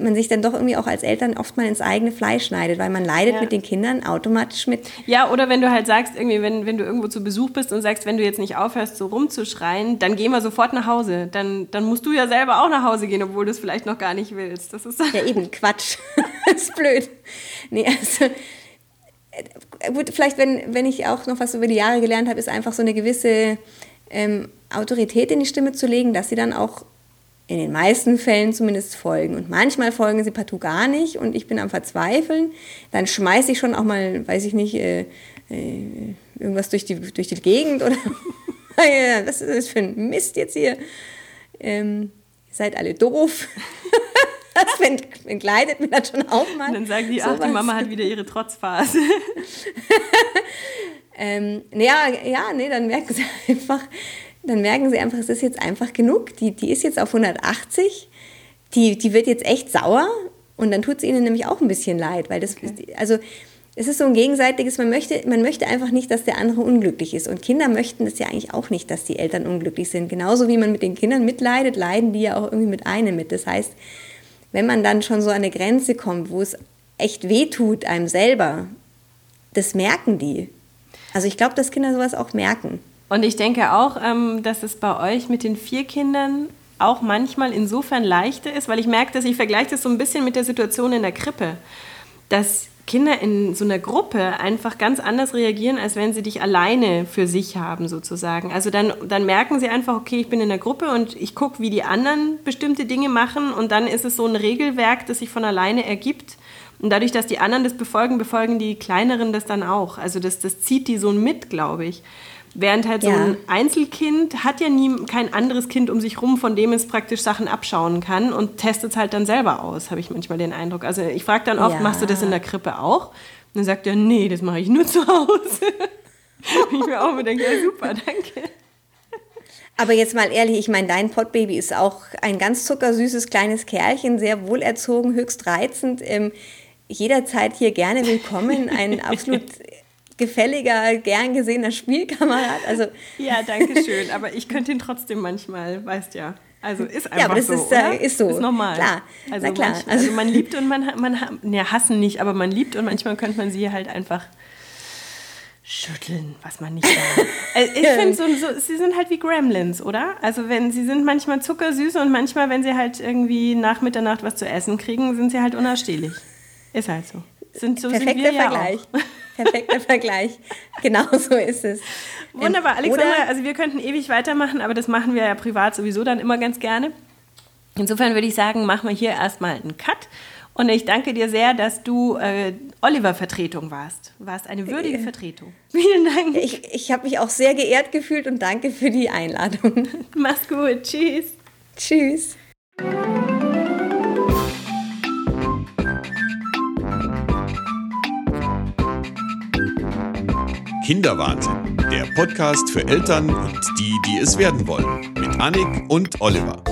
man sich dann doch irgendwie auch als Eltern oft mal ins eigene Fleisch schneidet, weil man leidet ja. mit den Kindern automatisch mit. Ja, oder wenn du halt sagst, irgendwie, wenn, wenn du irgendwo zu Besuch bist und sagst, wenn du jetzt nicht aufhörst, so rumzuschreien, dann gehen wir sofort nach Hause. Dann, dann musst du ja selber auch nach Hause gehen, obwohl du es vielleicht noch gar nicht willst. Das ist ja eben Quatsch. *laughs* das ist blöd. Nee, also äh, gut, vielleicht, wenn, wenn ich auch noch was über die Jahre gelernt habe, ist einfach so eine gewisse ähm, Autorität in die Stimme zu legen, dass sie dann auch in den meisten Fällen zumindest folgen. Und manchmal folgen sie partout gar nicht und ich bin am Verzweifeln. Dann schmeiße ich schon auch mal, weiß ich nicht, äh, äh, irgendwas durch die, durch die Gegend oder *laughs* was ist das für ein Mist jetzt hier? Ähm, ihr seid alle doof. *laughs* das entgleitet mir dann schon auch mal. Und dann sagen die, ach, die Mama hat wieder ihre Trotzphase. *laughs* ähm, ja, ja, nee, dann merken sie einfach, dann merken sie einfach, es ist jetzt einfach genug. Die, die ist jetzt auf 180, die, die wird jetzt echt sauer und dann tut es ihnen nämlich auch ein bisschen leid, weil das, okay. also es ist so ein gegenseitiges, man möchte, man möchte einfach nicht, dass der andere unglücklich ist. Und Kinder möchten das ja eigentlich auch nicht, dass die Eltern unglücklich sind. Genauso wie man mit den Kindern mitleidet, leiden die ja auch irgendwie mit einem mit. Das heißt, wenn man dann schon so an eine Grenze kommt, wo es echt weh tut einem selber, das merken die. Also ich glaube, dass Kinder sowas auch merken. Und ich denke auch, ähm, dass es bei euch mit den vier Kindern auch manchmal insofern leichter ist, weil ich merke, dass ich vergleiche das so ein bisschen mit der Situation in der Krippe, dass Kinder in so einer Gruppe einfach ganz anders reagieren, als wenn sie dich alleine für sich haben, sozusagen. Also dann, dann merken sie einfach, okay, ich bin in der Gruppe und ich gucke, wie die anderen bestimmte Dinge machen und dann ist es so ein Regelwerk, das sich von alleine ergibt. Und dadurch, dass die anderen das befolgen, befolgen die Kleineren das dann auch. Also das, das zieht die so mit, glaube ich. Während halt so ja. ein Einzelkind hat ja nie kein anderes Kind um sich rum, von dem es praktisch Sachen abschauen kann und testet es halt dann selber aus, habe ich manchmal den Eindruck. Also ich frage dann oft, ja. machst du das in der Krippe auch? Und dann sagt er, nee, das mache ich nur zu Hause. *laughs* ich mir auch immer denke, ja super, danke. Aber jetzt mal ehrlich, ich meine, dein Pottbaby ist auch ein ganz zuckersüßes kleines Kerlchen, sehr wohlerzogen, höchst reizend. Ähm, jederzeit hier gerne willkommen. Ein *laughs* absolut gefälliger, gern gesehener Spielkamerad. Also *laughs* ja, danke schön. Aber ich könnte ihn trotzdem manchmal, weißt ja. Also ist einfach ja, aber das so, ist, äh, ist so. Ist normal. Klar. Also, Na klar. Manch, also man liebt und man, man, ne, hassen nicht, aber man liebt und manchmal könnte man sie halt einfach schütteln, was man nicht darf. *laughs* Also ich finde, so, so, sie sind halt wie Gremlins, oder? Also wenn sie sind manchmal zuckersüß und manchmal, wenn sie halt irgendwie nach Mitternacht was zu essen kriegen, sind sie halt unausstehlich. Ist halt so. Sind, so Perfekter sind wir Vergleich. Ja Perfekter Vergleich. Genau so ist es. Wunderbar, Ähm, Alexandra. oder- Also wir könnten ewig weitermachen, aber das machen wir ja privat sowieso dann immer ganz gerne. Insofern würde ich sagen, machen wir hier erstmal einen Cut. Und ich danke dir sehr, dass du äh, Oliver-Vertretung warst. Warst eine würdige Vertretung. *laughs* Vielen Dank. Ich, ich habe mich auch sehr geehrt gefühlt und danke für die Einladung. *laughs* Mach's gut. Tschüss. Tschüss. Kinderwahnsinn, der Podcast für Eltern und die, die es werden wollen, mit Annik und Oliver.